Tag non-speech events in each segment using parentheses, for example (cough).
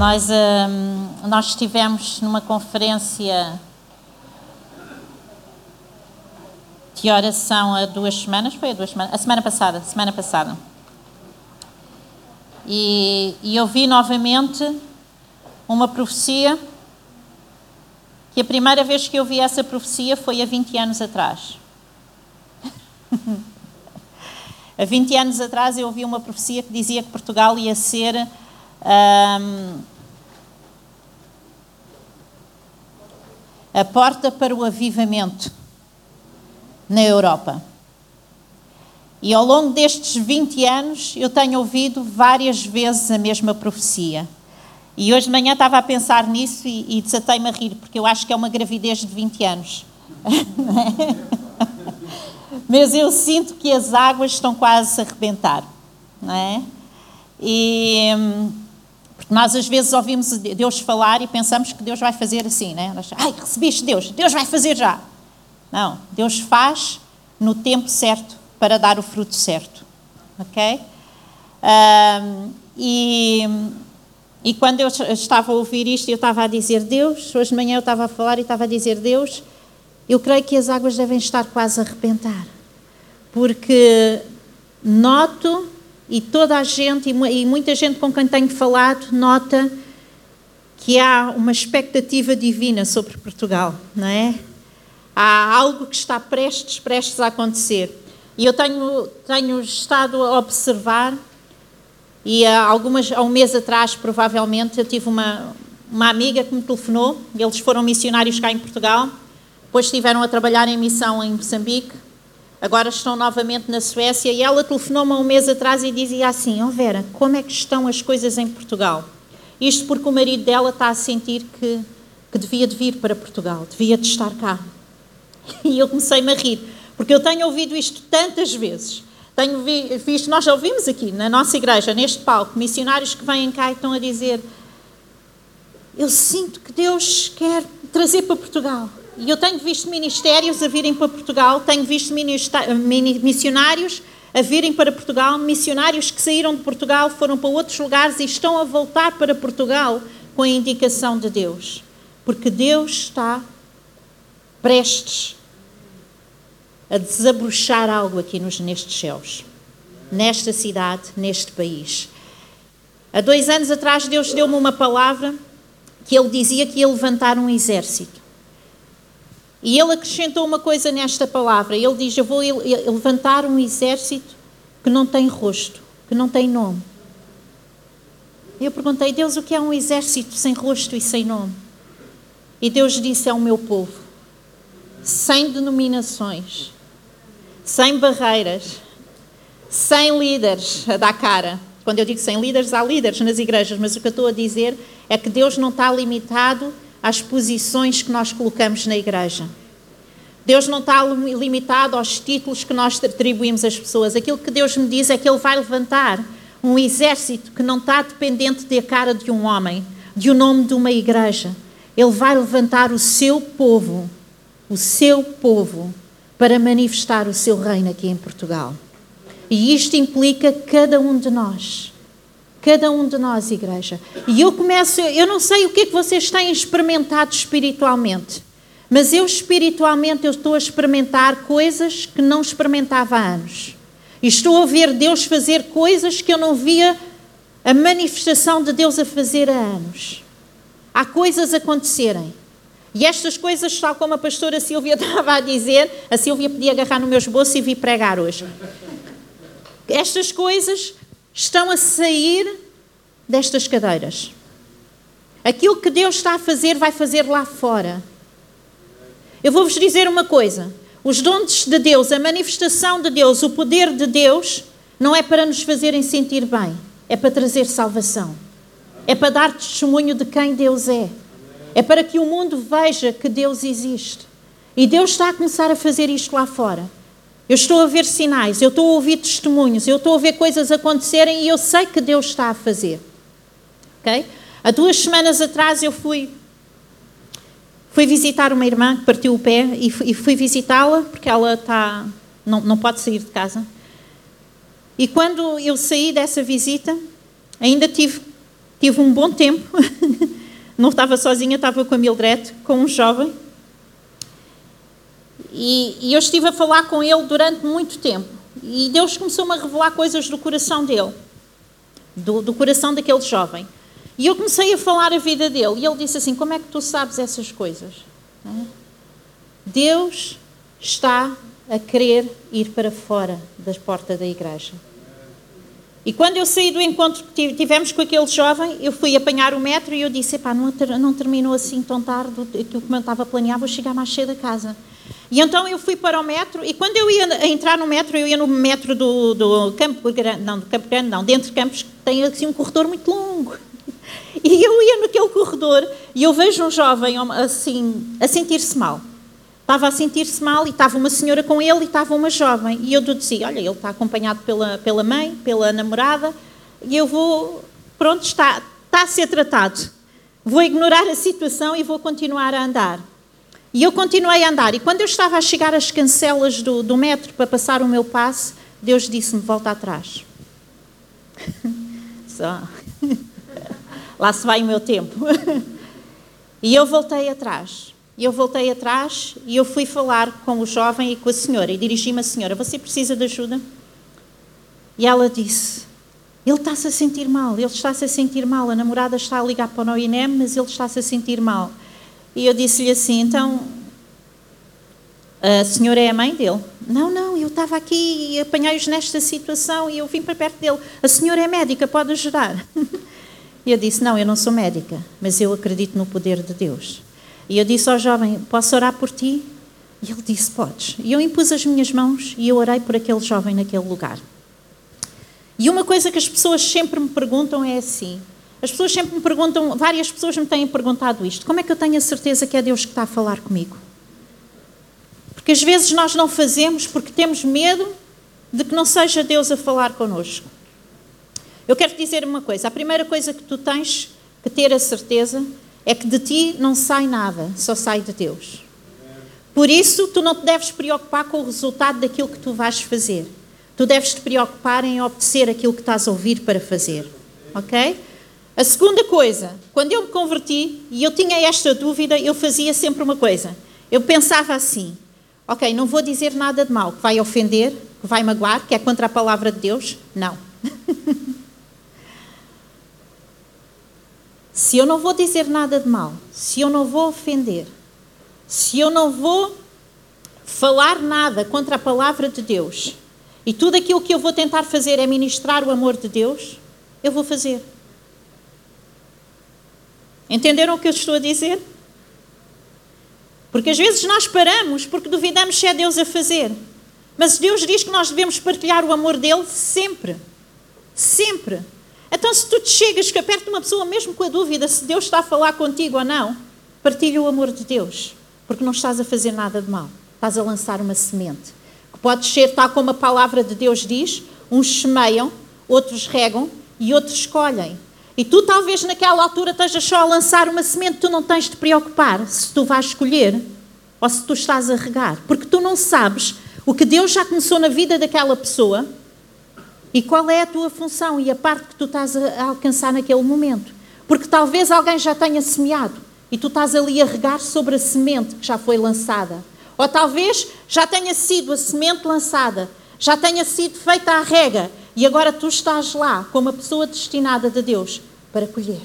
Nós, hum, nós estivemos numa conferência de oração há duas semanas, foi há duas semanas, a semana passada, semana passada. E, e eu vi novamente uma profecia que a primeira vez que eu vi essa profecia foi há 20 anos atrás. (laughs) há 20 anos atrás eu ouvi uma profecia que dizia que Portugal ia ser um, a porta para o avivamento na Europa. E ao longo destes 20 anos eu tenho ouvido várias vezes a mesma profecia. E hoje de manhã estava a pensar nisso e, e desatei-me a rir, porque eu acho que é uma gravidez de 20 anos. (laughs) Mas eu sinto que as águas estão quase a arrebentar. Não é? E porque nós às vezes ouvimos Deus falar e pensamos que Deus vai fazer assim, né? Nós, Ai, recebeste Deus, Deus vai fazer já. Não, Deus faz no tempo certo para dar o fruto certo, ok? Um, e, e quando eu estava a ouvir isto, eu estava a dizer Deus, hoje de manhã eu estava a falar e estava a dizer Deus, eu creio que as águas devem estar quase a arrebentar, porque noto e toda a gente, e muita gente com quem tenho falado, nota que há uma expectativa divina sobre Portugal, não é? Há algo que está prestes, prestes a acontecer. E eu tenho, tenho estado a observar, e há, algumas, há um mês atrás, provavelmente, eu tive uma, uma amiga que me telefonou, eles foram missionários cá em Portugal, depois estiveram a trabalhar em missão em Moçambique, agora estão novamente na Suécia, e ela telefonou-me um mês atrás e dizia assim: Oh Vera, como é que estão as coisas em Portugal? Isto porque o marido dela está a sentir que, que devia de vir para Portugal, devia de estar cá. (laughs) E eu comecei-me a rir, porque eu tenho ouvido isto tantas vezes. Tenho visto, nós já ouvimos aqui na nossa igreja, neste palco, missionários que vêm cá e estão a dizer: Eu sinto que Deus quer trazer para Portugal. E eu tenho visto ministérios a virem para Portugal, tenho visto missionários a virem para Portugal, missionários que saíram de Portugal, foram para outros lugares e estão a voltar para Portugal com a indicação de Deus. Porque Deus está prestes a desabrochar algo aqui nos, nestes céus, nesta cidade, neste país. Há dois anos atrás, Deus deu-me uma palavra que Ele dizia que ia levantar um exército. E ele acrescentou uma coisa nesta palavra. Ele diz: Eu vou levantar um exército que não tem rosto, que não tem nome. Eu perguntei: Deus, o que é um exército sem rosto e sem nome? E Deus disse: É o meu povo, sem denominações, sem barreiras, sem líderes a dar cara. Quando eu digo sem líderes, há líderes nas igrejas, mas o que eu estou a dizer é que Deus não está limitado às posições que nós colocamos na igreja. Deus não está limitado aos títulos que nós atribuímos às pessoas. Aquilo que Deus me diz é que Ele vai levantar um exército que não está dependente da cara de um homem, de um nome de uma igreja. Ele vai levantar o seu povo, o seu povo, para manifestar o seu reino aqui em Portugal. E isto implica cada um de nós. Cada um de nós, igreja. E eu começo, eu não sei o que é que vocês têm experimentado espiritualmente, mas eu espiritualmente eu estou a experimentar coisas que não experimentava há anos. E estou a ver Deus fazer coisas que eu não via a manifestação de Deus a fazer há anos. Há coisas a acontecerem. E estas coisas, tal como a pastora Silvia (laughs) estava a dizer, a Silvia podia agarrar no meu esboço e vir pregar hoje. Estas coisas estão a sair destas cadeiras. Aquilo que Deus está a fazer, vai fazer lá fora. Eu vou-vos dizer uma coisa: os dons de Deus, a manifestação de Deus, o poder de Deus, não é para nos fazerem sentir bem, é para trazer salvação. É para dar testemunho de quem Deus é. É para que o mundo veja que Deus existe. E Deus está a começar a fazer isto lá fora. Eu estou a ver sinais, eu estou a ouvir testemunhos, eu estou a ver coisas acontecerem e eu sei que Deus está a fazer. Ok? Há duas semanas atrás eu fui fui visitar uma irmã que partiu o pé e fui, fui visitá-la porque ela está não, não pode sair de casa. E quando eu saí dessa visita, ainda tive tive um bom tempo, (laughs) não estava sozinha, estava com a Mildred, com um jovem, e, e eu estive a falar com ele durante muito tempo. E Deus começou-me a revelar coisas do coração dele, do, do coração daquele jovem. E eu comecei a falar a vida dele. E ele disse assim: Como é que tu sabes essas coisas? Deus está a querer ir para fora das portas da igreja. E quando eu saí do encontro que tivemos com aquele jovem, eu fui apanhar o metro e eu disse: Epá, não, não terminou assim tão tarde aquilo que eu estava a planear, vou chegar mais cedo a casa. E então eu fui para o metro, e quando eu ia entrar no metro, eu ia no metro do, do Campo Grande, não, do Campo Grande, não, dentro de Campos, tem assim um corredor muito longo. (laughs) E eu ia naquele corredor e eu vejo um jovem assim, a sentir-se mal. Estava a sentir-se mal e estava uma senhora com ele e estava uma jovem. E eu disse: Olha, ele está acompanhado pela, pela mãe, pela namorada, e eu vou. Pronto, está, está a ser tratado. Vou ignorar a situação e vou continuar a andar. E eu continuei a andar. E quando eu estava a chegar às cancelas do, do metro para passar o meu passe, Deus disse-me: Volta atrás. (laughs) Só. (laughs) Lá se vai o meu tempo. (laughs) e eu voltei atrás. E eu voltei atrás e eu fui falar com o jovem e com a senhora. E dirigi-me à senhora: Você precisa de ajuda? E ela disse: Ele está-se a sentir mal, ele está-se a sentir mal. A namorada está a ligar para o INEM, mas ele está-se a sentir mal. E eu disse-lhe assim: então, a senhora é a mãe dele? Não, não, eu estava aqui e apanhei-os nesta situação e eu vim para perto dele. A senhora é médica, pode ajudar. (laughs) E eu disse: Não, eu não sou médica, mas eu acredito no poder de Deus. E eu disse ao jovem: Posso orar por ti? E ele disse: Podes. E eu impus as minhas mãos e eu orei por aquele jovem naquele lugar. E uma coisa que as pessoas sempre me perguntam é assim: as pessoas sempre me perguntam, várias pessoas me têm perguntado isto: como é que eu tenho a certeza que é Deus que está a falar comigo? Porque às vezes nós não fazemos porque temos medo de que não seja Deus a falar connosco. Eu quero te dizer uma coisa: a primeira coisa que tu tens que ter a certeza é que de ti não sai nada, só sai de Deus. Por isso, tu não te deves preocupar com o resultado daquilo que tu vais fazer. Tu deves te preocupar em obedecer aquilo que estás a ouvir para fazer. Ok? A segunda coisa, quando eu me converti e eu tinha esta dúvida, eu fazia sempre uma coisa. Eu pensava assim: ok, não vou dizer nada de mal que vai ofender, que vai magoar, que é contra a palavra de Deus. Não. (laughs) se eu não vou dizer nada de mal, se eu não vou ofender, se eu não vou falar nada contra a palavra de Deus, e tudo aquilo que eu vou tentar fazer é ministrar o amor de Deus, eu vou fazer. Entenderam o que eu estou a dizer? Porque às vezes nós paramos porque duvidamos se é Deus a fazer. Mas Deus diz que nós devemos partilhar o amor dele sempre. Sempre. Então, se tu te chegas que perto de uma pessoa, mesmo com a dúvida se Deus está a falar contigo ou não, partilha o amor de Deus. Porque não estás a fazer nada de mal. Estás a lançar uma semente. Que pode ser, tal como a palavra de Deus diz: uns semeiam, outros regam e outros escolhem. E tu talvez naquela altura estejas só a lançar uma semente, tu não tens de preocupar se tu vais escolher ou se tu estás a regar, porque tu não sabes o que Deus já começou na vida daquela pessoa e qual é a tua função e a parte que tu estás a alcançar naquele momento. Porque talvez alguém já tenha semeado e tu estás ali a regar sobre a semente que já foi lançada. Ou talvez já tenha sido a semente lançada, já tenha sido feita a rega e agora tu estás lá como a pessoa destinada de Deus para colher.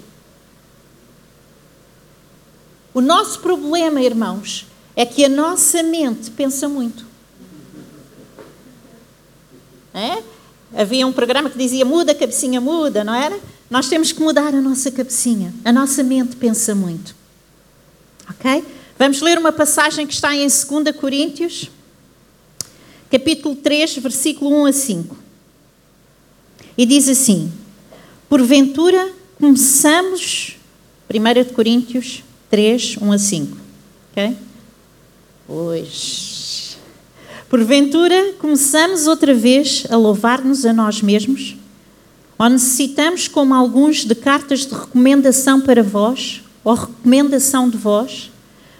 O nosso problema, irmãos, é que a nossa mente pensa muito. É? Havia um programa que dizia muda, cabecinha muda, não era? Nós temos que mudar a nossa cabecinha. A nossa mente pensa muito. Ok? Vamos ler uma passagem que está em 2 Coríntios, capítulo 3, versículo 1 a 5. E diz assim: Porventura começamos, 1 Coríntios 3, 1 a 5. Ok? Pois. Porventura começamos outra vez a louvar-nos a nós mesmos? Ou necessitamos, como alguns, de cartas de recomendação para vós, ou recomendação de vós?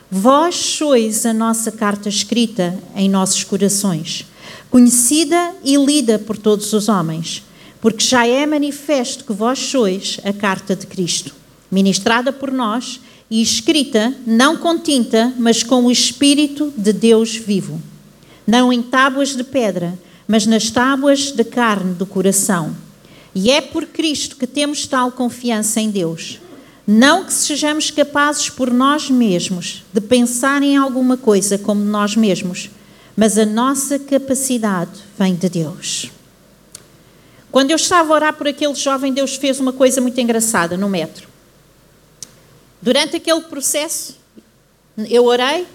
Vós sois a nossa carta escrita em nossos corações, conhecida e lida por todos os homens porque já é manifesto que vós sois a carta de Cristo, ministrada por nós e escrita não com tinta, mas com o Espírito de Deus vivo, não em tábuas de pedra, mas nas tábuas de carne do coração. E é por Cristo que temos tal confiança em Deus. Não que sejamos capazes por nós mesmos de pensar em alguma coisa como nós mesmos, mas a nossa capacidade vem de Deus. Quando eu estava a orar por aquele jovem, Deus fez uma coisa muito engraçada no metro. Durante aquele processo, eu orei,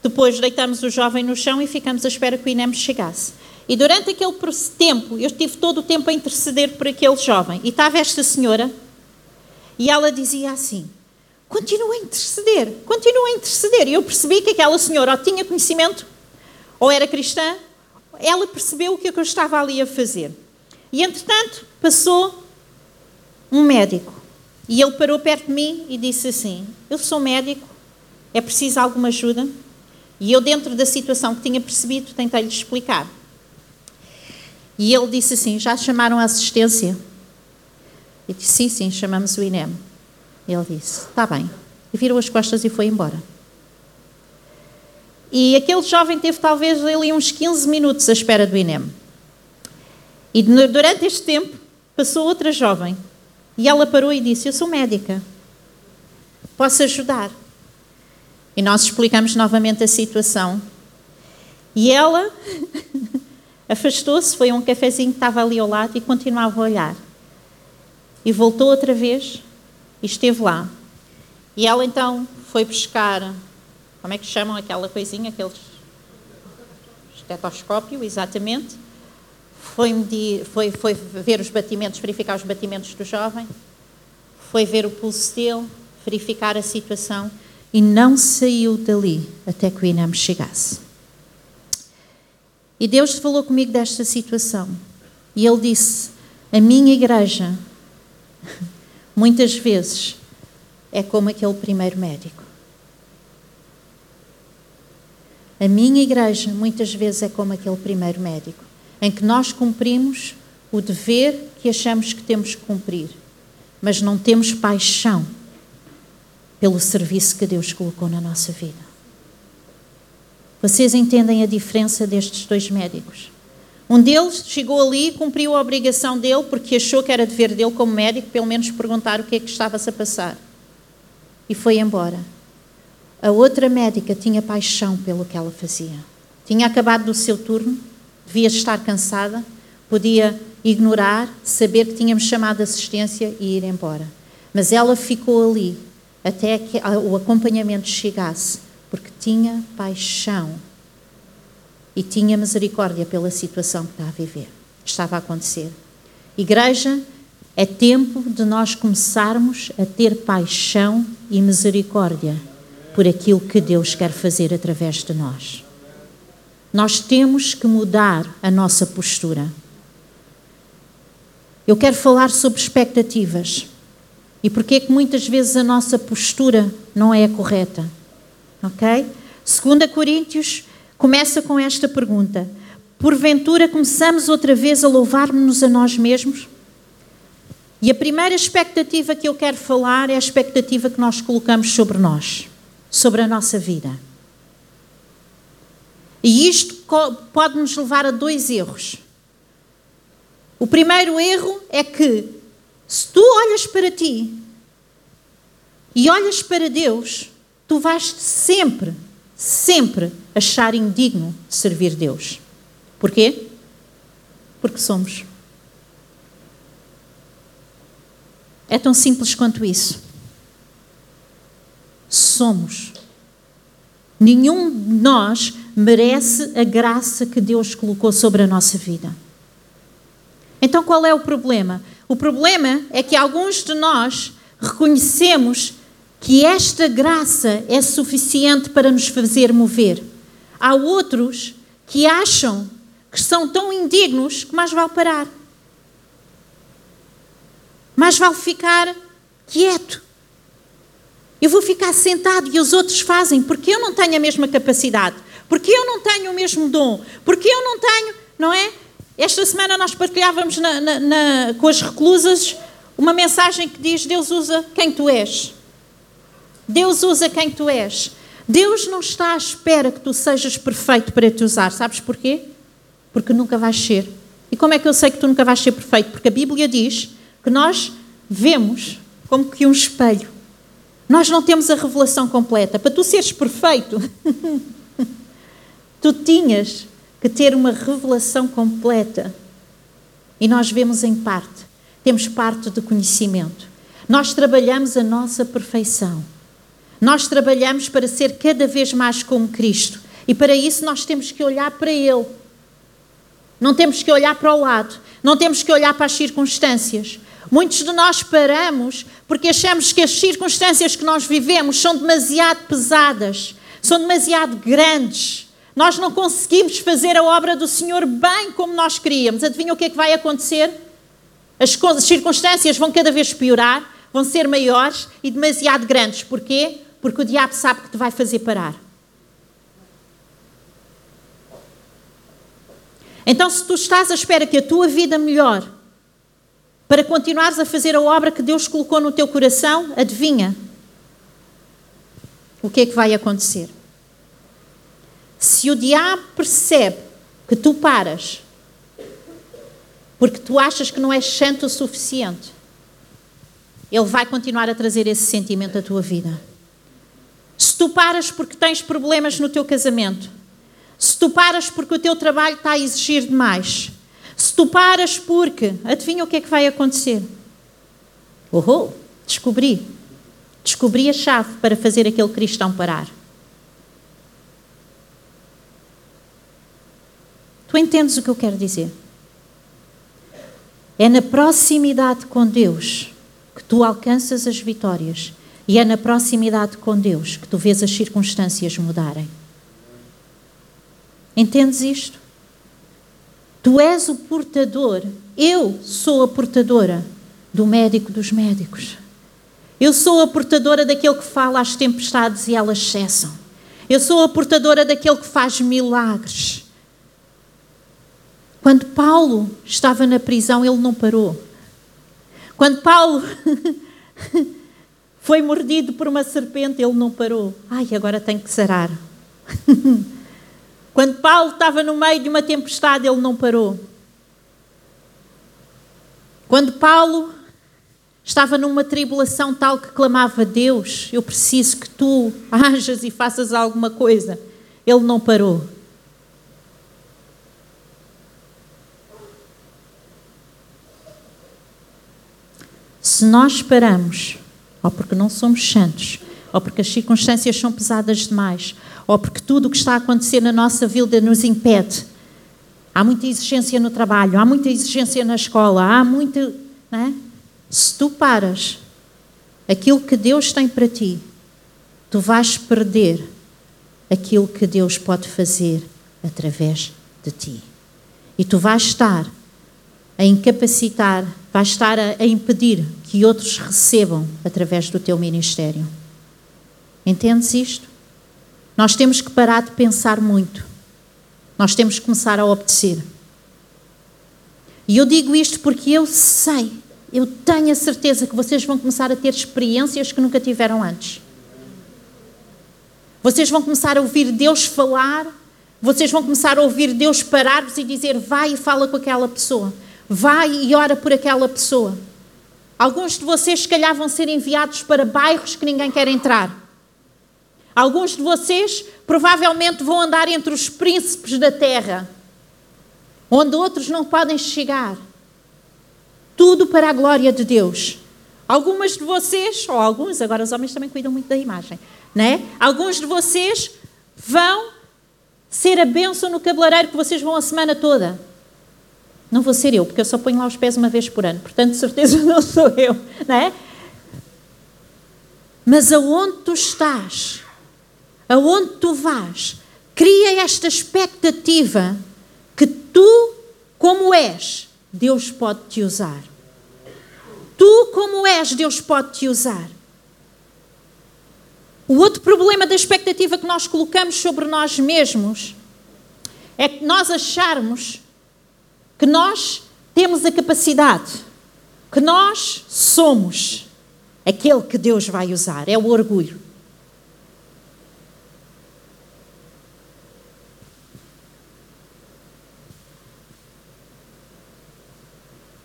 depois deitamos o jovem no chão e ficamos à espera que o INEM chegasse. E durante aquele tempo, eu tive todo o tempo a interceder por aquele jovem. E estava esta senhora, e ela dizia assim: continua a interceder, continua a interceder. E eu percebi que aquela senhora ou tinha conhecimento, ou era cristã, ela percebeu o que eu estava ali a fazer. E entretanto, passou um médico. E ele parou perto de mim e disse assim: Eu sou médico, é preciso alguma ajuda? E eu, dentro da situação que tinha percebido, tentei-lhe explicar. E ele disse assim: Já chamaram a assistência? Eu disse: Sim, sim, chamamos o INEM. Ele disse: Está bem. E virou as costas e foi embora. E aquele jovem teve talvez ali uns 15 minutos à espera do INEM. E durante este tempo passou outra jovem. E ela parou e disse: Eu sou médica. Posso ajudar? E nós explicamos novamente a situação. E ela (laughs) Afastou-se, foi a um cafezinho que estava ali ao lado e continuava a olhar. E voltou outra vez e esteve lá. E ela então foi buscar, como é que chamam aquela coisinha, aquele estetoscópio, exatamente. Foi, medir, foi, foi ver os batimentos, verificar os batimentos do jovem, foi ver o pulso dele, verificar a situação e não saiu dali até que o INAM chegasse. E Deus falou comigo desta situação. E Ele disse: A minha igreja, (laughs) muitas vezes, é como aquele primeiro médico. A minha igreja, muitas vezes, é como aquele primeiro médico, em que nós cumprimos o dever que achamos que temos que cumprir, mas não temos paixão pelo serviço que Deus colocou na nossa vida. Vocês entendem a diferença destes dois médicos? Um deles chegou ali cumpriu a obrigação dele porque achou que era dever dele como médico, pelo menos perguntar o que é que estava-se a passar. E foi embora. A outra médica tinha paixão pelo que ela fazia. Tinha acabado do seu turno, devia estar cansada, podia ignorar, saber que tínhamos chamado assistência e ir embora. Mas ela ficou ali até que o acompanhamento chegasse porque tinha paixão e tinha misericórdia pela situação que estava a viver, estava a acontecer. Igreja, é tempo de nós começarmos a ter paixão e misericórdia por aquilo que Deus quer fazer através de nós. Nós temos que mudar a nossa postura. Eu quero falar sobre expectativas e porque é que muitas vezes a nossa postura não é a correta. Ok? 2 Coríntios começa com esta pergunta: Porventura começamos outra vez a louvar-nos a nós mesmos? E a primeira expectativa que eu quero falar é a expectativa que nós colocamos sobre nós, sobre a nossa vida. E isto pode nos levar a dois erros. O primeiro erro é que, se tu olhas para ti e olhas para Deus, tu vais sempre, sempre achar indigno de servir Deus. Porquê? Porque somos. É tão simples quanto isso. Somos. Nenhum de nós merece a graça que Deus colocou sobre a nossa vida. Então qual é o problema? O problema é que alguns de nós reconhecemos que esta graça é suficiente para nos fazer mover. Há outros que acham que são tão indignos que mais vale parar. Mais vale ficar quieto. Eu vou ficar sentado e os outros fazem porque eu não tenho a mesma capacidade, porque eu não tenho o mesmo dom, porque eu não tenho, não é? Esta semana nós partilhávamos na, na, na, com as reclusas uma mensagem que diz: Deus usa quem tu és. Deus usa quem tu és. Deus não está à espera que tu sejas perfeito para te usar. Sabes porquê? Porque nunca vais ser. E como é que eu sei que tu nunca vais ser perfeito? Porque a Bíblia diz que nós vemos como que um espelho. Nós não temos a revelação completa. Para tu seres perfeito, (laughs) tu tinhas que ter uma revelação completa. E nós vemos em parte. Temos parte de conhecimento. Nós trabalhamos a nossa perfeição. Nós trabalhamos para ser cada vez mais como Cristo. E para isso nós temos que olhar para Ele. Não temos que olhar para o lado. Não temos que olhar para as circunstâncias. Muitos de nós paramos porque achamos que as circunstâncias que nós vivemos são demasiado pesadas, são demasiado grandes. Nós não conseguimos fazer a obra do Senhor bem como nós queríamos. Adivinha o que é que vai acontecer? As circunstâncias vão cada vez piorar, vão ser maiores e demasiado grandes. Porquê? Porque o diabo sabe que te vai fazer parar. Então, se tu estás à espera que a tua vida melhore para continuares a fazer a obra que Deus colocou no teu coração, adivinha o que é que vai acontecer? Se o diabo percebe que tu paras porque tu achas que não és santo o suficiente, ele vai continuar a trazer esse sentimento à tua vida. Se tu paras porque tens problemas no teu casamento, se tu paras porque o teu trabalho está a exigir demais, se tu paras porque, adivinha o que é que vai acontecer? Oh, descobri. Descobri a chave para fazer aquele cristão parar. Tu entendes o que eu quero dizer? É na proximidade com Deus que tu alcanças as vitórias e é na proximidade com Deus que tu vês as circunstâncias mudarem. Entendes isto? Tu és o portador, eu sou a portadora do médico dos médicos. Eu sou a portadora daquele que fala às tempestades e elas cessam. Eu sou a portadora daquele que faz milagres. Quando Paulo estava na prisão, ele não parou. Quando Paulo (laughs) foi mordido por uma serpente, ele não parou. Ai, agora tem que sarar. (laughs) Quando Paulo estava no meio de uma tempestade, ele não parou. Quando Paulo estava numa tribulação tal que clamava Deus, eu preciso que tu (laughs) hajas e faças alguma coisa, ele não parou. Se nós paramos ou porque não somos santos, ou porque as circunstâncias são pesadas demais, ou porque tudo o que está a acontecer na nossa vida nos impede. Há muita exigência no trabalho, há muita exigência na escola, há muita. É? Se tu paras aquilo que Deus tem para ti, tu vais perder aquilo que Deus pode fazer através de ti. E tu vais estar a incapacitar, vais estar a, a impedir que outros recebam através do teu ministério. Entendes isto? Nós temos que parar de pensar muito. Nós temos que começar a obedecer. E eu digo isto porque eu sei, eu tenho a certeza que vocês vão começar a ter experiências que nunca tiveram antes. Vocês vão começar a ouvir Deus falar, vocês vão começar a ouvir Deus parar-vos e dizer: vai e fala com aquela pessoa, vai e ora por aquela pessoa. Alguns de vocês, se calhar, vão ser enviados para bairros que ninguém quer entrar. Alguns de vocês provavelmente vão andar entre os príncipes da terra, onde outros não podem chegar. Tudo para a glória de Deus. Algumas de vocês, ou alguns, agora os homens também cuidam muito da imagem, né? Alguns de vocês vão ser a bênção no cabeleireiro que vocês vão a semana toda. Não vou ser eu, porque eu só ponho lá os pés uma vez por ano, portanto, de certeza (laughs) não sou eu, não é? Mas aonde tu estás, aonde tu vais, cria esta expectativa que tu, como és, Deus pode te usar. Tu, como és, Deus pode te usar. O outro problema da expectativa que nós colocamos sobre nós mesmos é que nós acharmos que nós temos a capacidade, que nós somos aquele que Deus vai usar. É o orgulho.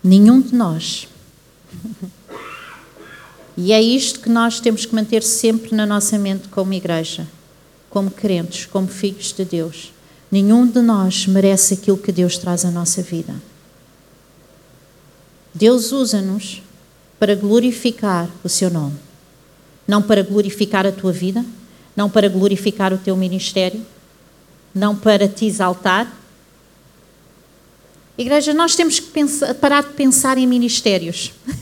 Nenhum de nós. (laughs) E é isto que nós temos que manter sempre na nossa mente como igreja, como crentes, como filhos de Deus. Nenhum de nós merece aquilo que Deus traz à nossa vida. Deus usa-nos para glorificar o seu nome. Não para glorificar a tua vida, não para glorificar o teu ministério, não para te exaltar, Igreja, nós temos que pensar, parar de pensar em ministérios. (laughs)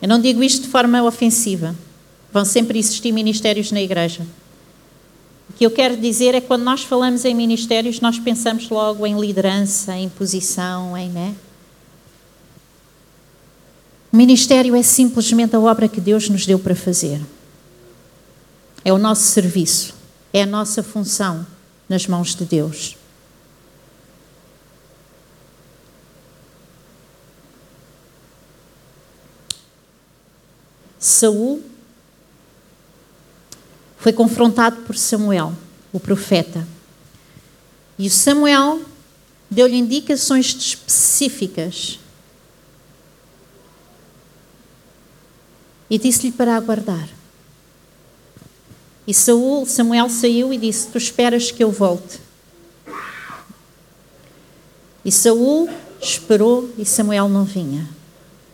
Eu não digo isto de forma ofensiva. Vão sempre existir ministérios na igreja. Que eu quero dizer é que quando nós falamos em ministérios, nós pensamos logo em liderança, em posição, em. Né? O ministério é simplesmente a obra que Deus nos deu para fazer. É o nosso serviço, é a nossa função nas mãos de Deus. Saul foi confrontado por Samuel, o profeta. E Samuel deu-lhe indicações específicas e disse-lhe para aguardar. E Saul, Samuel saiu e disse: Tu esperas que eu volte. E Saul esperou e Samuel não vinha.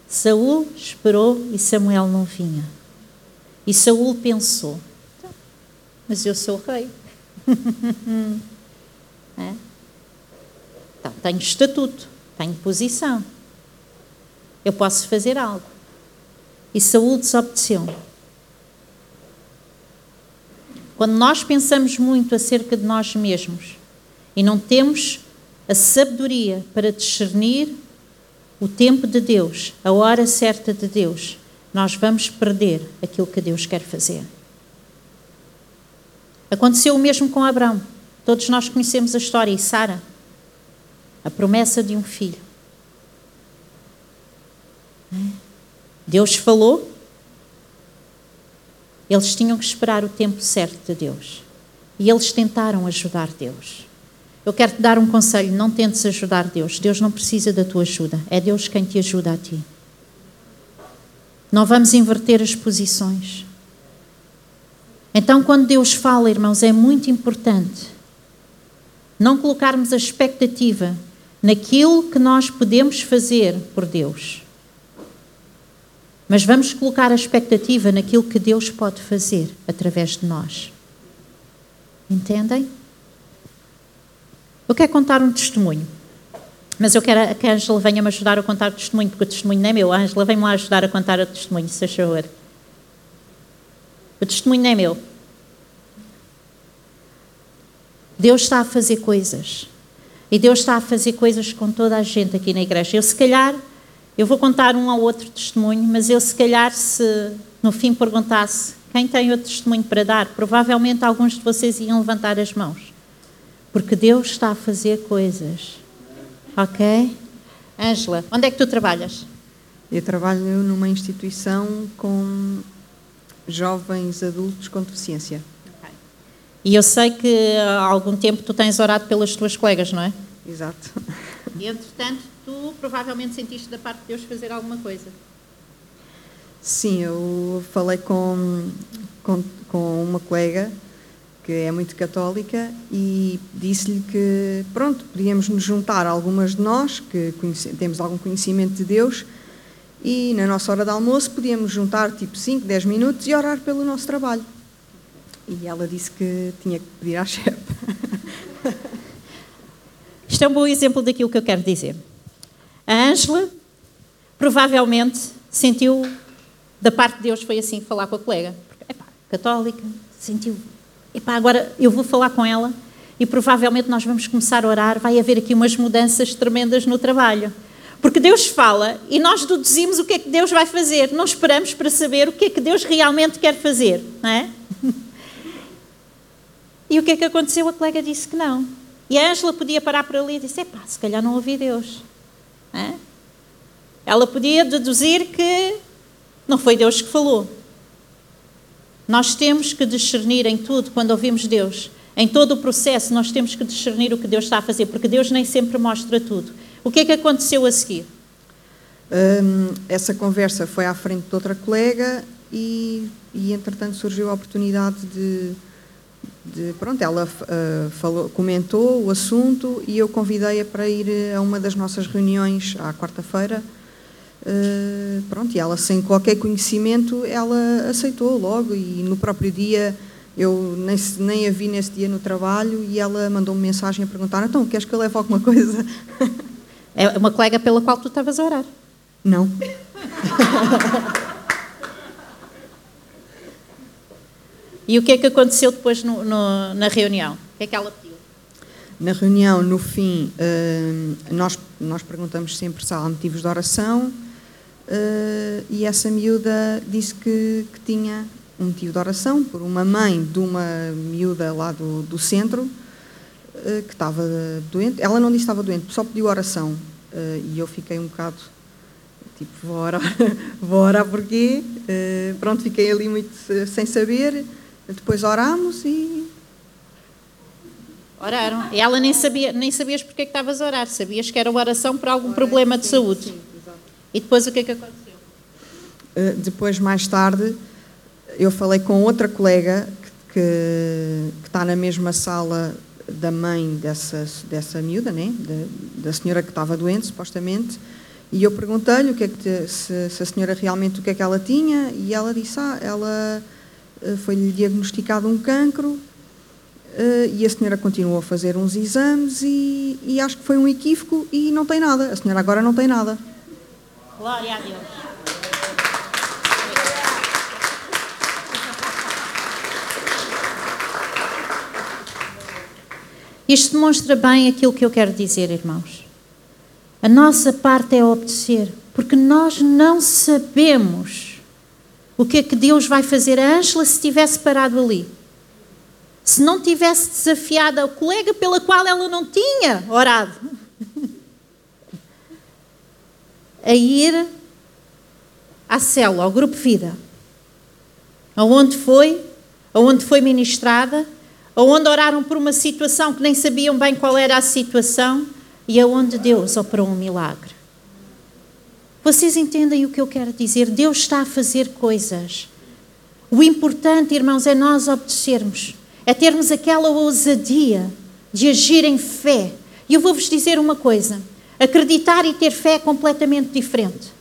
Saul esperou e Samuel não vinha. E Saul pensou: mas eu sou rei. (laughs) é? Então, tenho estatuto, tenho posição. Eu posso fazer algo. E Saul desobedeceu. Quando nós pensamos muito acerca de nós mesmos e não temos a sabedoria para discernir o tempo de Deus, a hora certa de Deus, nós vamos perder aquilo que Deus quer fazer. Aconteceu o mesmo com Abraão. Todos nós conhecemos a história. E Sara, a promessa de um filho. Deus falou, eles tinham que esperar o tempo certo de Deus. E eles tentaram ajudar Deus. Eu quero te dar um conselho: não tentes ajudar Deus. Deus não precisa da tua ajuda. É Deus quem te ajuda a ti. Não vamos inverter as posições. Então, quando Deus fala, irmãos, é muito importante não colocarmos a expectativa naquilo que nós podemos fazer por Deus, mas vamos colocar a expectativa naquilo que Deus pode fazer através de nós. Entendem? Eu quero contar um testemunho. Mas eu quero que a Ângela venha-me ajudar a contar o testemunho, porque o testemunho não é meu. A Ângela vem-me lá ajudar a contar o testemunho, se achou. O testemunho não é meu. Deus está a fazer coisas. E Deus está a fazer coisas com toda a gente aqui na igreja. Eu, se calhar, eu vou contar um ou outro testemunho, mas eu, se calhar, se no fim perguntasse quem tem outro testemunho para dar, provavelmente alguns de vocês iam levantar as mãos. Porque Deus está a fazer coisas. Ok? Ângela, onde é que tu trabalhas? Eu trabalho numa instituição com jovens adultos com deficiência. Okay. E eu sei que há algum tempo tu tens orado pelas tuas colegas, não é? Exato. E entretanto, tu provavelmente sentiste da parte de Deus fazer alguma coisa. Sim, eu falei com, com, com uma colega que é muito católica, e disse-lhe que, pronto, podíamos nos juntar algumas de nós, que temos algum conhecimento de Deus, e na nossa hora de almoço podíamos juntar tipo 5, 10 minutos e orar pelo nosso trabalho. E ela disse que tinha que pedir à chefe. (laughs) Isto é um bom exemplo daquilo que eu quero dizer. A Ângela provavelmente sentiu, da parte de Deus, foi assim falar com a colega. Epá, católica, sentiu Epá, agora eu vou falar com ela e provavelmente nós vamos começar a orar, vai haver aqui umas mudanças tremendas no trabalho. Porque Deus fala e nós deduzimos o que é que Deus vai fazer, não esperamos para saber o que é que Deus realmente quer fazer, não é? E o que é que aconteceu? A colega disse que não. E a Ângela podia parar por ali e dizer: pá, se calhar não ouvi Deus. É? Ela podia deduzir que não foi Deus que falou. Nós temos que discernir em tudo quando ouvimos Deus. Em todo o processo, nós temos que discernir o que Deus está a fazer, porque Deus nem sempre mostra tudo. O que é que aconteceu a seguir? Hum, essa conversa foi à frente de outra colega e, e entretanto, surgiu a oportunidade de. de pronto, ela uh, falou, comentou o assunto e eu convidei-a para ir a uma das nossas reuniões à quarta-feira. Uh, pronto, e ela, sem qualquer conhecimento, ela aceitou logo e no próprio dia. Eu nem, nem a vi nesse dia no trabalho e ela mandou-me mensagem a perguntar: então, queres que eu leve alguma coisa? (laughs) É uma colega pela qual tu estavas a orar. Não. e o que é que aconteceu depois no, no, na reunião? O que é que ela pediu? Na reunião, no fim, uh, nós, nós perguntamos sempre se há motivos de oração uh, e essa miúda disse que, que, tinha um motivo de oração por uma mãe de uma miúda lá do, do centro uh, que estava doente. Ela não disse que estava doente, só pediu oração e eu fiquei um bocado tipo, vou orar, (laughs) vou orar porquê? Uh, pronto, fiquei ali muito sem saber. Depois orámos e. Oraram. E ela nem sabia, nem sabias porque é que estavas a orar, sabias que era uma oração por algum problema de sim, saúde. Sim, e depois o que é que aconteceu? Uh, depois, mais tarde, eu falei com outra colega que, que, que está na mesma sala da mãe dessa, dessa miúda, né? da, da senhora que estava doente, supostamente, e eu perguntei-lhe o que é que se, se, a senhora realmente o que é que ela tinha e ela disse, ah, ela eh, foi-lhe diagnosticado um cancro eh, e a senhora continuou a fazer uns exames e, e acho que foi um equívoco e não tem nada. A senhora agora não tem nada. Glória a Deus. Isto demonstra bem aquilo que eu quero dizer, irmãos. A nossa parte é obedecer, porque nós não sabemos o que é que Deus vai fazer. A Ângela, se tivesse parado ali, se não tivesse desafiado a colega pela qual ela não tinha orado, (laughs) a ir à célula, ao grupo Vida, aonde foi, aonde foi ministrada, aonde oraram por uma situação que nem sabiam bem qual era a situação e aonde Deus operou um milagre. Vocês entendem o que eu quero dizer? Deus está a fazer coisas. O importante, irmãos, é nós obedecermos, é termos aquela ousadia de agir em fé. E eu vou-vos dizer uma coisa: acreditar e ter fé é completamente diferente.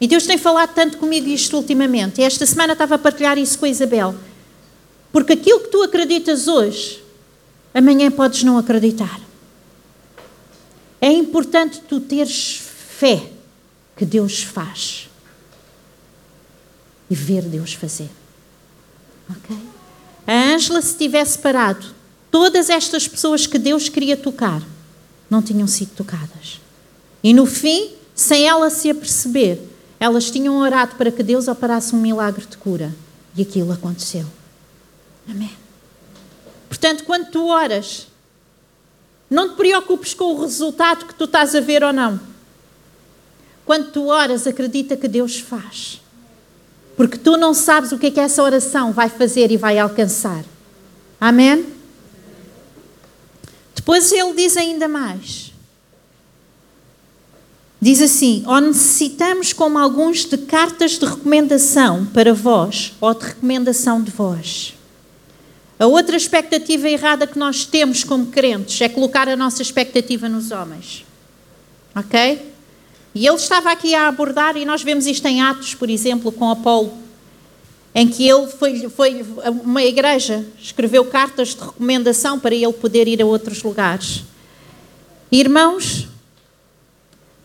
E Deus tem falado tanto comigo isto ultimamente. Esta semana estava a partilhar isso com a Isabel. Porque aquilo que tu acreditas hoje, amanhã podes não acreditar. É importante tu teres fé que Deus faz e ver Deus fazer. Ok? A Ângela, se tivesse parado, todas estas pessoas que Deus queria tocar não tinham sido tocadas. E no fim, sem ela se aperceber, elas tinham orado para que Deus operasse um milagre de cura. E aquilo aconteceu. Amém. Portanto, quando tu oras, não te preocupes com o resultado que tu estás a ver ou não. Quando tu oras, acredita que Deus faz. Porque tu não sabes o que é que essa oração vai fazer e vai alcançar. Amém? Depois ele diz ainda mais. Diz assim: ou necessitamos, como alguns, de cartas de recomendação para vós, ou de recomendação de vós. A outra expectativa errada que nós temos como crentes é colocar a nossa expectativa nos homens. Ok? E ele estava aqui a abordar, e nós vemos isto em Atos, por exemplo, com Apolo, em que ele foi, foi uma igreja, escreveu cartas de recomendação para ele poder ir a outros lugares. Irmãos,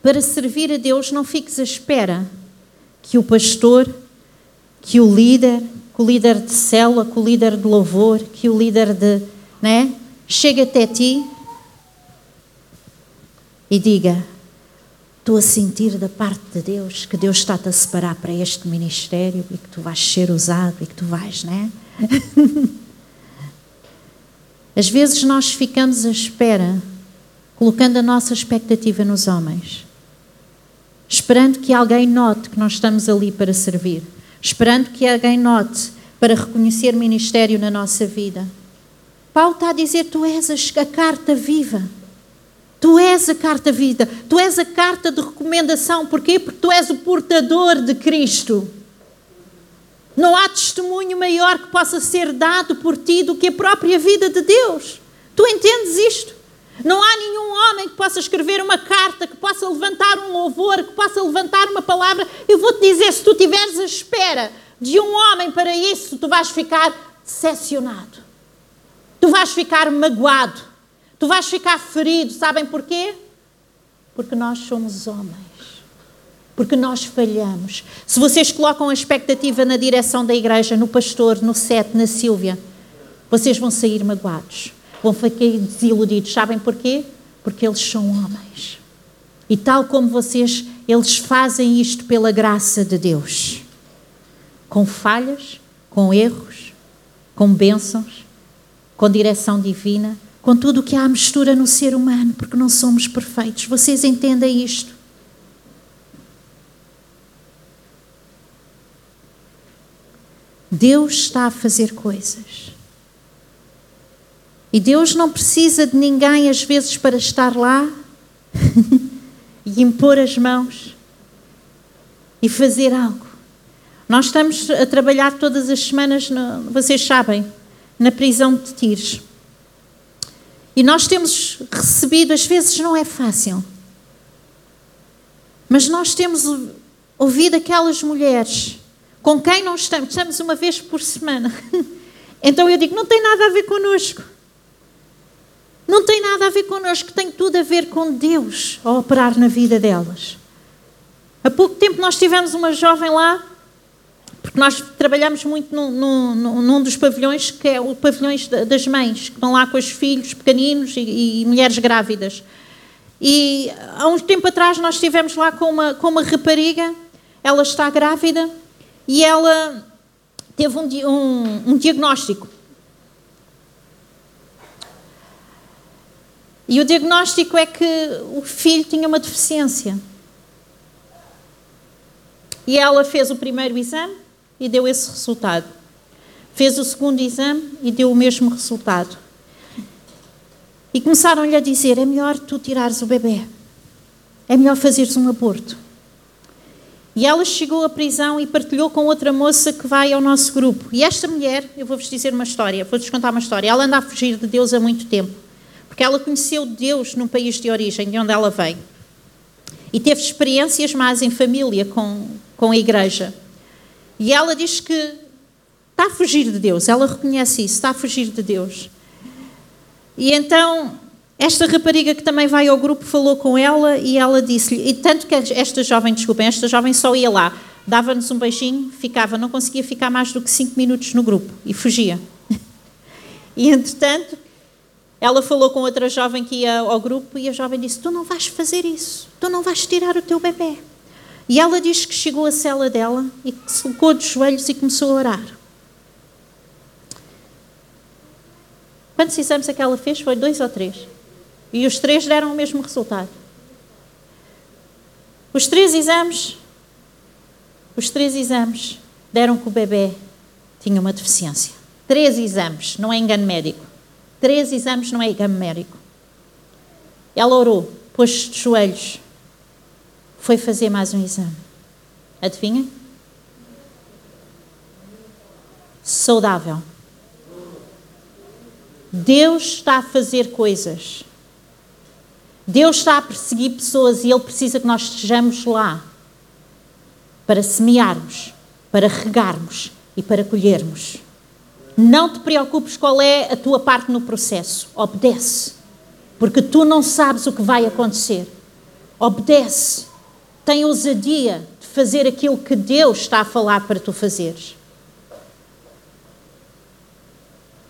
para servir a Deus, não fiques à espera que o pastor, que o líder, que o líder de célula, que o líder de louvor, que o líder de. Né, chegue até ti e diga: Estou a sentir da parte de Deus que Deus está-te a separar para este ministério e que tu vais ser usado e que tu vais, né? (laughs) Às vezes nós ficamos à espera, colocando a nossa expectativa nos homens, esperando que alguém note que nós estamos ali para servir, esperando que alguém note para reconhecer ministério na nossa vida. Paulo está a dizer: Tu és a carta viva. Tu és a carta vida, tu és a carta de recomendação. Porquê? Porque tu és o portador de Cristo. Não há testemunho maior que possa ser dado por ti do que a própria vida de Deus. Tu entendes isto? Não há nenhum homem que possa escrever uma carta, que possa levantar um louvor, que possa levantar uma palavra. Eu vou-te dizer: se tu estiveres à espera de um homem para isso, tu vais ficar decepcionado. Tu vais ficar magoado. Tu vais ficar ferido. Sabem porquê? Porque nós somos homens porque nós falhamos. Se vocês colocam a expectativa na direção da igreja, no pastor, no Sete, na Sílvia, vocês vão sair magoados, vão ficar desiludidos. Sabem porquê? Porque eles são homens. E tal como vocês, eles fazem isto pela graça de Deus. Com falhas, com erros, com bênçãos, com direção divina, com tudo o que há mistura no ser humano, porque não somos perfeitos. Vocês entendem isto? Deus está a fazer coisas. E Deus não precisa de ninguém, às vezes, para estar lá (laughs) e impor as mãos e fazer algo. Nós estamos a trabalhar todas as semanas, no, vocês sabem, na prisão de Tires. E nós temos recebido, às vezes não é fácil, mas nós temos ouvido aquelas mulheres com quem não estamos, estamos uma vez por semana. (laughs) Então eu digo, não tem nada a ver connosco. Não tem nada a ver connosco, tem tudo a ver com Deus a operar na vida delas. Há pouco tempo nós tivemos uma jovem lá, porque nós trabalhamos muito num, num, num dos pavilhões, que é o pavilhões das mães, que vão lá com os filhos pequeninos e, e mulheres grávidas. E há um tempo atrás nós estivemos lá com uma, com uma rapariga, ela está grávida, e ela teve um, um, um diagnóstico. E o diagnóstico é que o filho tinha uma deficiência. E ela fez o primeiro exame e deu esse resultado. Fez o segundo exame e deu o mesmo resultado. E começaram-lhe a dizer: é melhor tu tirares o bebê, é melhor fazeres um aborto. E ela chegou à prisão e partilhou com outra moça que vai ao nosso grupo. E esta mulher, eu vou-vos dizer uma história, vou-vos contar uma história. Ela anda a fugir de Deus há muito tempo, porque ela conheceu Deus no país de origem, de onde ela vem. E teve experiências mais em família com, com a igreja. E ela diz que está a fugir de Deus, ela reconhece isso, está a fugir de Deus. E então esta rapariga que também vai ao grupo falou com ela e ela disse-lhe, e tanto que esta jovem, desculpem, esta jovem só ia lá, dava-nos um beijinho, ficava, não conseguia ficar mais do que cinco minutos no grupo e fugia. (laughs) E entretanto, ela falou com outra jovem que ia ao grupo e a jovem disse: Tu não vais fazer isso, tu não vais tirar o teu bebê. E ela diz que chegou à cela dela e que se colocou de joelhos e começou a orar. Quantos exames é que ela fez? Foi dois ou três? E os três deram o mesmo resultado. Os três exames, os três exames deram que o bebê tinha uma deficiência. Três exames, não é engano médico. Três exames não é engano médico. Ela orou, pôs de joelhos, foi fazer mais um exame. Adivinha? Saudável. Deus está a fazer coisas Deus está a perseguir pessoas e Ele precisa que nós estejamos lá para semearmos, para regarmos e para colhermos. Não te preocupes qual é a tua parte no processo. Obedece, porque tu não sabes o que vai acontecer. Obedece. Tem ousadia de fazer aquilo que Deus está a falar para tu fazeres.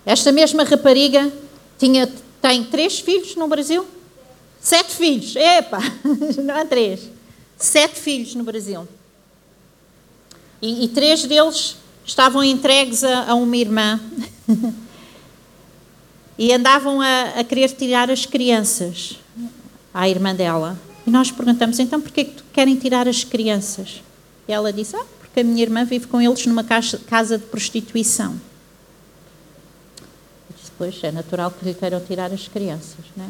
Esta mesma rapariga tinha, tem três filhos no Brasil. Sete filhos. Epa, (laughs) não há três. Sete filhos no Brasil. E, e três deles estavam entregues a, a uma irmã. (laughs) E andavam a, a querer tirar as crianças à irmã dela. E nós perguntamos, então porquê que querem tirar as crianças? E ela disse, ah, porque a minha irmã vive com eles numa casa de prostituição. Eu pois, é natural que lhe queiram tirar as crianças, não é?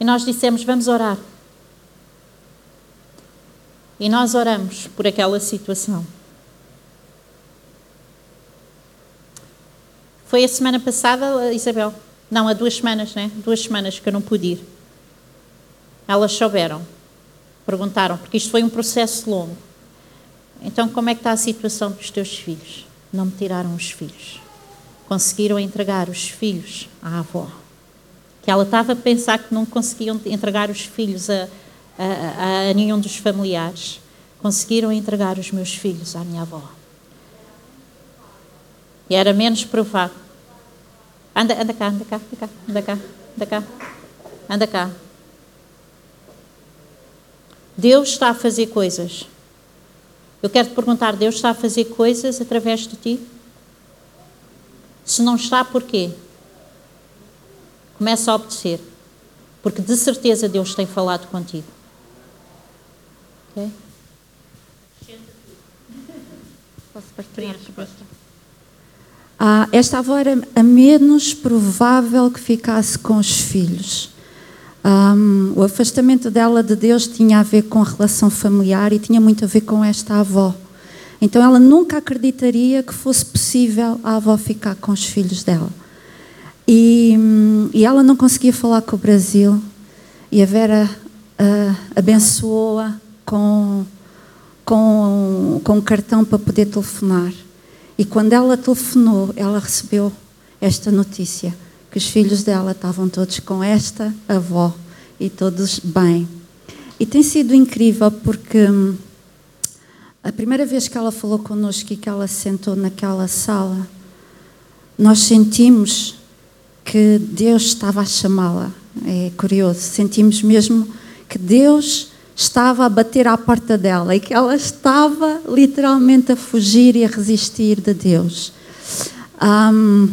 E nós dissemos, vamos orar. E nós oramos por aquela situação. Foi a semana passada, Isabel? Não, há duas semanas, né? Duas semanas que eu não pude ir. Elas souberam, perguntaram, porque isto foi um processo longo. Então, como é que está a situação dos teus filhos? Não me tiraram os filhos. Conseguiram entregar os filhos à avó. Que ela estava a pensar que não conseguiam entregar os filhos a, a, a, nenhum dos familiares. Conseguiram entregar os meus filhos à minha avó. E era menos provável. Anda, anda cá, anda cá, anda cá, anda cá, anda cá, anda cá. Deus está a fazer coisas. Eu quero te perguntar: Deus está a fazer coisas através de ti? Se não está, porquê? Começa a obedecer. Porque de certeza Deus tem falado contigo. Ok? Posso partilhar? Ah, esta avó era a menos provável que ficasse com os filhos. Um, o afastamento dela de Deus tinha a ver com a relação familiar e tinha muito a ver com esta avó. Então ela nunca acreditaria que fosse possível a avó ficar com os filhos dela. E, e ela não conseguia falar com o Brasil e a Vera uh, abençoou-a com, com, com um cartão para poder telefonar. E quando ela telefonou, ela recebeu esta notícia: que os filhos dela estavam todos com esta avó e todos bem. E tem sido incrível porque hum, a primeira vez que ela falou connosco e que ela sentou naquela sala, nós sentimos que Deus estava a chamá-la. É curioso, sentimos mesmo que Deus estava a bater à porta dela e que ela estava literalmente a fugir e a resistir de Deus. Um,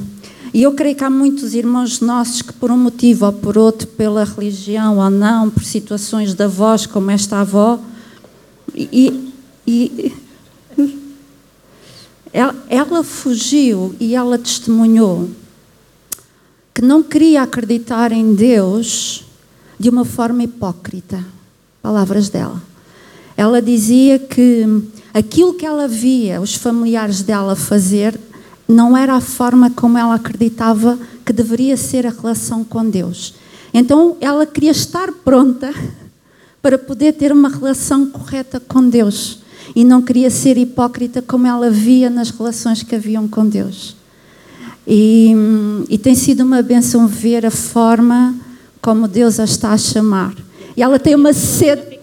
e eu creio que há muitos irmãos nossos que, por um motivo ou por outro, pela religião ou não, por situações da voz, como esta avó, e, e ela, ela fugiu e ela testemunhou que não queria acreditar em Deus de uma forma hipócrita palavras dela. Ela dizia que aquilo que ela via os familiares dela fazer não era a forma como ela acreditava que deveria ser a relação com Deus. Então ela queria estar pronta (laughs) para poder ter uma relação correta com Deus e não queria ser hipócrita como ela via nas relações que haviam com Deus. E, e tem sido uma benção ver a forma como Deus a está a chamar. E ela tem uma sede.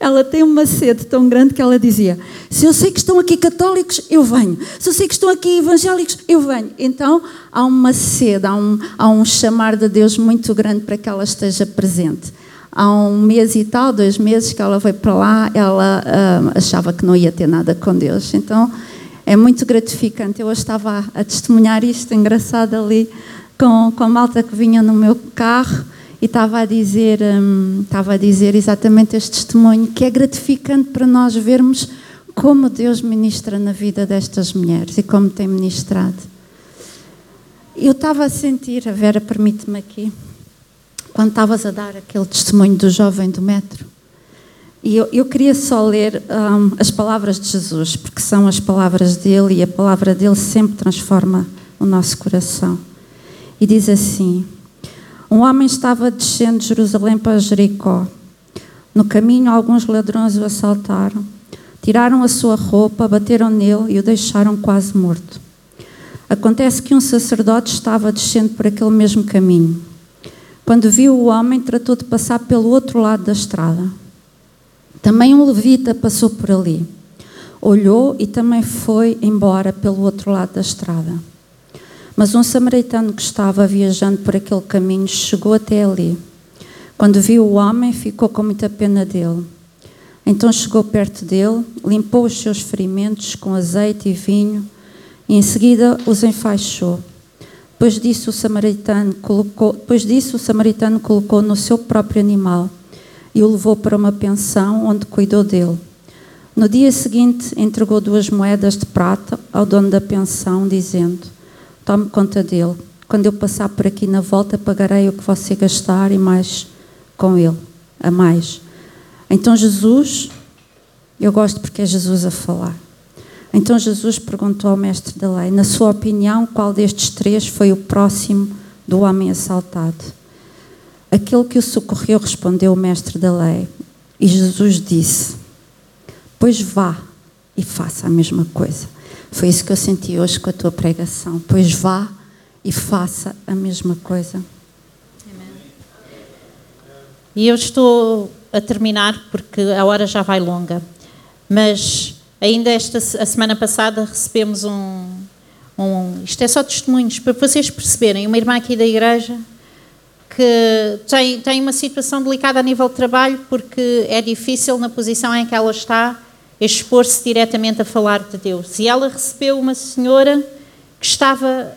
Ela tem uma sede tão grande que ela dizia: Se eu sei que estão aqui católicos, eu venho. Se eu sei que estão aqui evangélicos, eu venho. Então há uma sede, há um, há um chamar de Deus muito grande para que ela esteja presente. Há um mês e tal, dois meses que ela foi para lá, ela uh, achava que não ia ter nada com Deus. Então é muito gratificante. Eu estava a, a testemunhar isto, engraçado ali, com, com a malta que vinha no meu carro e estava a dizer, hum, estava a dizer exatamente este testemunho que é gratificante para nós vermos como Deus ministra na vida destas mulheres e como tem ministrado. Eu estava a sentir, a Vera permite-me aqui, quando estavas a dar aquele testemunho do jovem do metro, e eu, eu queria só ler um, as palavras de Jesus, porque são as palavras dele e a palavra dele sempre transforma o nosso coração. E diz assim: um homem estava descendo de Jerusalém para Jericó. No caminho, alguns ladrões o assaltaram. Tiraram a sua roupa, bateram nele e o deixaram quase morto. Acontece que um sacerdote estava descendo por aquele mesmo caminho. Quando viu o homem, tratou de passar pelo outro lado da estrada. Também um levita passou por ali. Olhou e também foi embora pelo outro lado da estrada. Mas um samaritano que estava viajando por aquele caminho chegou até ali. Quando viu o homem, ficou com muita pena dele. Então chegou perto dele, limpou os seus ferimentos com azeite e vinho e em seguida os enfaixou. Depois disso, o samaritano colocou, depois disso, o samaritano colocou no seu próprio animal e o levou para uma pensão onde cuidou dele. No dia seguinte, entregou duas moedas de prata ao dono da pensão, dizendo: Tome conta dele. Quando eu passar por aqui na volta, pagarei o que você gastar e mais com ele, a mais. Então Jesus, eu gosto porque é Jesus a falar. Então Jesus perguntou ao mestre da lei: Na sua opinião, qual destes três foi o próximo do homem assaltado? Aquele que o socorreu respondeu o mestre da lei. E Jesus disse: Pois vá e faça a mesma coisa. Foi isso que eu senti hoje com a tua pregação. Pois vá e faça a mesma coisa. E eu estou a terminar porque a hora já vai longa, mas ainda esta a semana passada recebemos um, um isto é só testemunhos para vocês perceberem, uma irmã aqui da igreja que tem, tem uma situação delicada a nível de trabalho porque é difícil na posição em que ela está expor-se diretamente a falar de Deus. E ela recebeu uma senhora que estava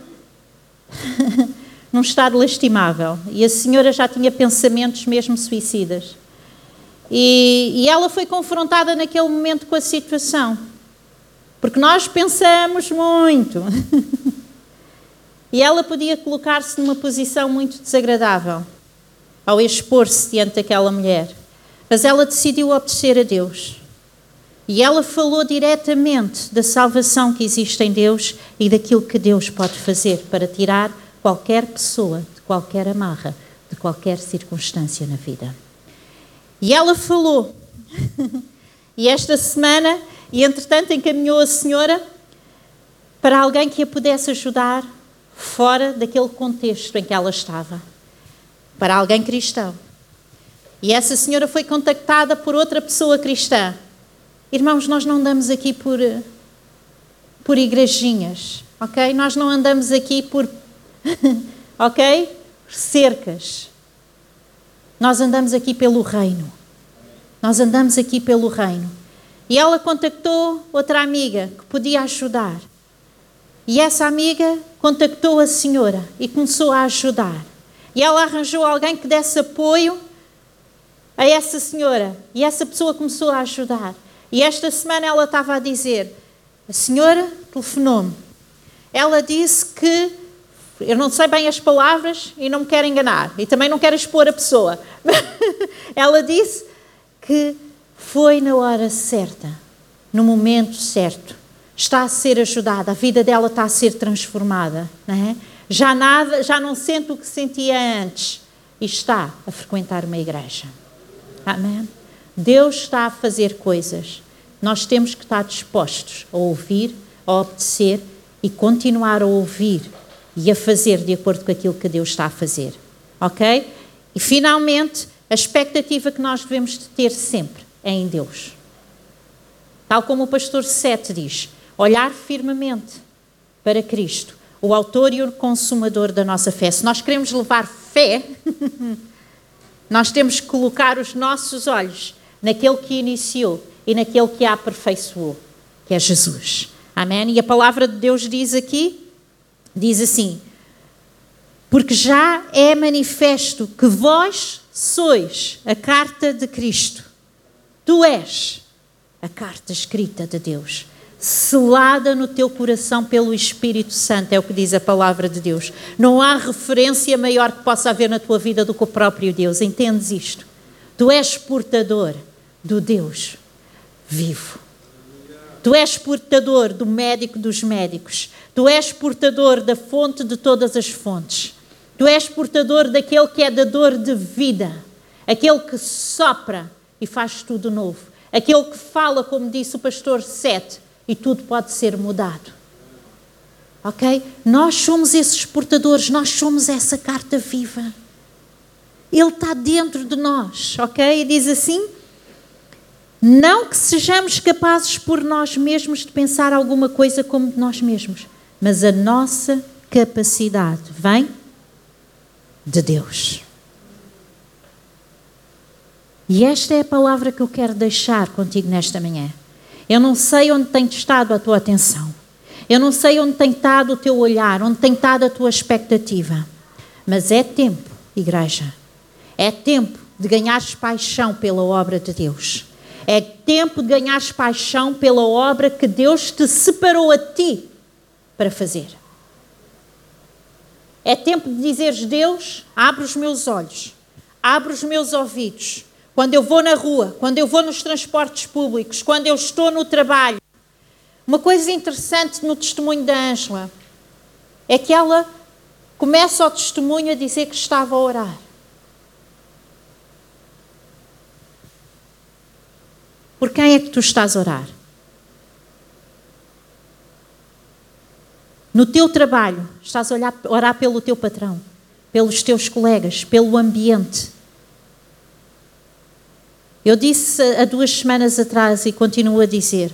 (laughs) num estado lastimável e a senhora já tinha pensamentos mesmo suicidas. E, e ela foi confrontada naquele momento com a situação, porque nós pensamos muito. (laughs) e ela podia colocar-se numa posição muito desagradável ao expor-se diante daquela mulher. Mas ela decidiu obedecer a Deus. E ela falou diretamente da salvação que existe em Deus e daquilo que Deus pode fazer para tirar qualquer pessoa de qualquer amarra, de qualquer circunstância na vida. E ela falou. (laughs) e esta semana, e entretanto encaminhou a senhora para alguém que a pudesse ajudar fora daquele contexto em que ela estava. Para alguém cristão. E essa senhora foi contactada por outra pessoa cristã. Irmãos, nós não andamos aqui por, por igrejinhas, ok? Nós não andamos aqui por, (laughs) ok? Cercas. Nós andamos aqui pelo reino. Nós andamos aqui pelo reino. E ela contactou outra amiga que podia ajudar. E essa amiga contactou a senhora e começou a ajudar. E ela arranjou alguém que desse apoio a essa senhora. E essa pessoa começou a ajudar. E esta semana ela estava a dizer: a senhora telefonou-me. Ela disse que eu não sei bem as palavras e não me quero enganar. E também não quero expor a pessoa. (laughs) Ela disse que foi na hora certa, no momento certo. Está a ser ajudada, a vida dela está a ser transformada. Não é? Já nada, já não sente o que sentia antes e está a frequentar uma igreja. Amém? Deus está a fazer coisas. Nós temos que estar dispostos a ouvir, a obedecer e continuar a ouvir e a fazer de acordo com aquilo que Deus está a fazer. Ok? E finalmente, a expectativa que nós devemos ter sempre é em Deus. Tal como o pastor Sete diz, olhar firmemente para Cristo, o autor e o consumador da nossa fé. Se nós queremos levar fé, (laughs) nós temos que colocar os nossos olhos naquele que iniciou e naquele que a aperfeiçoou, que é Jesus. Amém? E a palavra de Deus diz aqui Diz assim: Porque já é manifesto que vós sois a carta de Cristo. Tu és a carta escrita de Deus, selada no teu coração pelo Espírito Santo, é o que diz a palavra de Deus. Não há referência maior que possa haver na tua vida do que o próprio Deus. Entendes isto? Tu és portador do Deus vivo. Tu és portador do médico dos médicos. Tu és portador da fonte de todas as fontes. Tu és portador daquele que é dador de vida, aquele que sopra e faz tudo novo, aquele que fala, como disse o pastor Sete, e tudo pode ser mudado. Ok? Nós somos esses portadores, nós somos essa carta viva. Ele está dentro de nós, ok? E diz assim: não que sejamos capazes por nós mesmos de pensar alguma coisa como nós mesmos, mas a nossa capacidade vem de Deus. E esta é a palavra que eu quero deixar contigo nesta manhã. Eu não sei onde tem estado a tua atenção. Eu não sei onde tem estado o teu olhar, onde tem estado a tua expectativa. Mas é tempo, igreja. É tempo de ganhares paixão pela obra de Deus. É tempo de ganhares paixão pela obra que Deus te separou a ti para fazer. É tempo de dizeres: Deus, abre os meus olhos, abre os meus ouvidos. Quando eu vou na rua, quando eu vou nos transportes públicos, quando eu estou no trabalho. Uma coisa interessante no testemunho da Ângela é que ela começa o testemunho a dizer que estava a orar. Por quem é que tu estás a orar? No teu trabalho, estás a orar pelo teu patrão, pelos teus colegas, pelo ambiente. Eu disse há duas semanas atrás e continuo a dizer: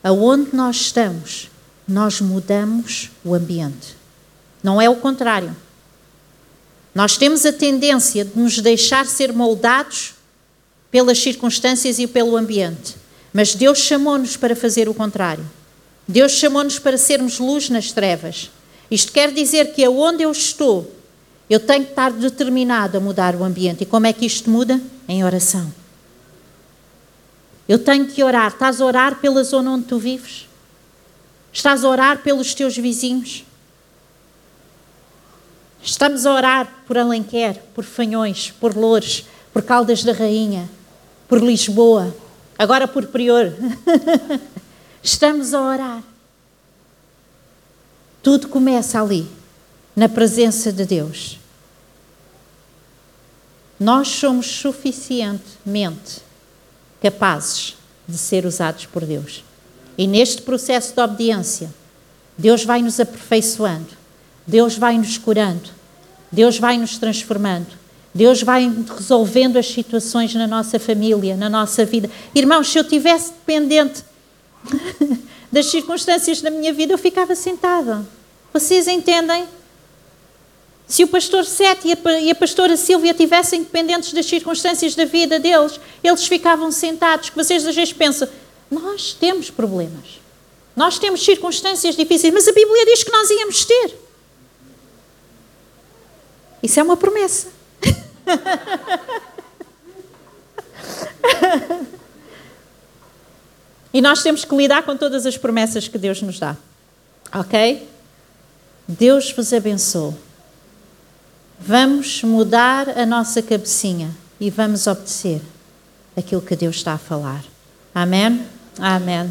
aonde nós estamos, nós mudamos o ambiente. Não é o contrário. Nós temos a tendência de nos deixar ser moldados pelas circunstâncias e pelo ambiente. Mas Deus chamou-nos para fazer o contrário. Deus chamou-nos para sermos luz nas trevas. Isto quer dizer que aonde eu estou, eu tenho que estar determinado a mudar o ambiente. E como é que isto muda? Em oração. Eu tenho que orar. Estás a orar pela zona onde tu vives? Estás a orar pelos teus vizinhos? Estamos a orar por Alenquer, por Fanhões, por Loures, por Caldas da Rainha, por Lisboa, agora por Prior. (laughs) Estamos a orar. Tudo começa ali, na presença de Deus. Nós somos suficientemente capazes de ser usados por Deus. E neste processo de obediência, Deus vai nos aperfeiçoando, Deus vai nos curando, Deus vai nos transformando. Deus vai resolvendo as situações na nossa família, na nossa vida. Irmãos, se eu tivesse dependente (laughs) das circunstâncias da minha vida, eu ficava sentada. Vocês entendem? Se o pastor Sete e a pastora Silvia tivessem dependentes das circunstâncias da vida deles, eles ficavam sentados. Que vocês às vezes pensam, nós temos problemas. Nós temos circunstâncias difíceis, mas a Bíblia diz que nós íamos ter. Isso é uma promessa. (laughs) e nós temos que lidar com todas as promessas que Deus nos dá. Ok? Deus vos abençoe. Vamos mudar a nossa cabecinha e vamos obedecer aquilo que Deus está a falar. Amém? Amém.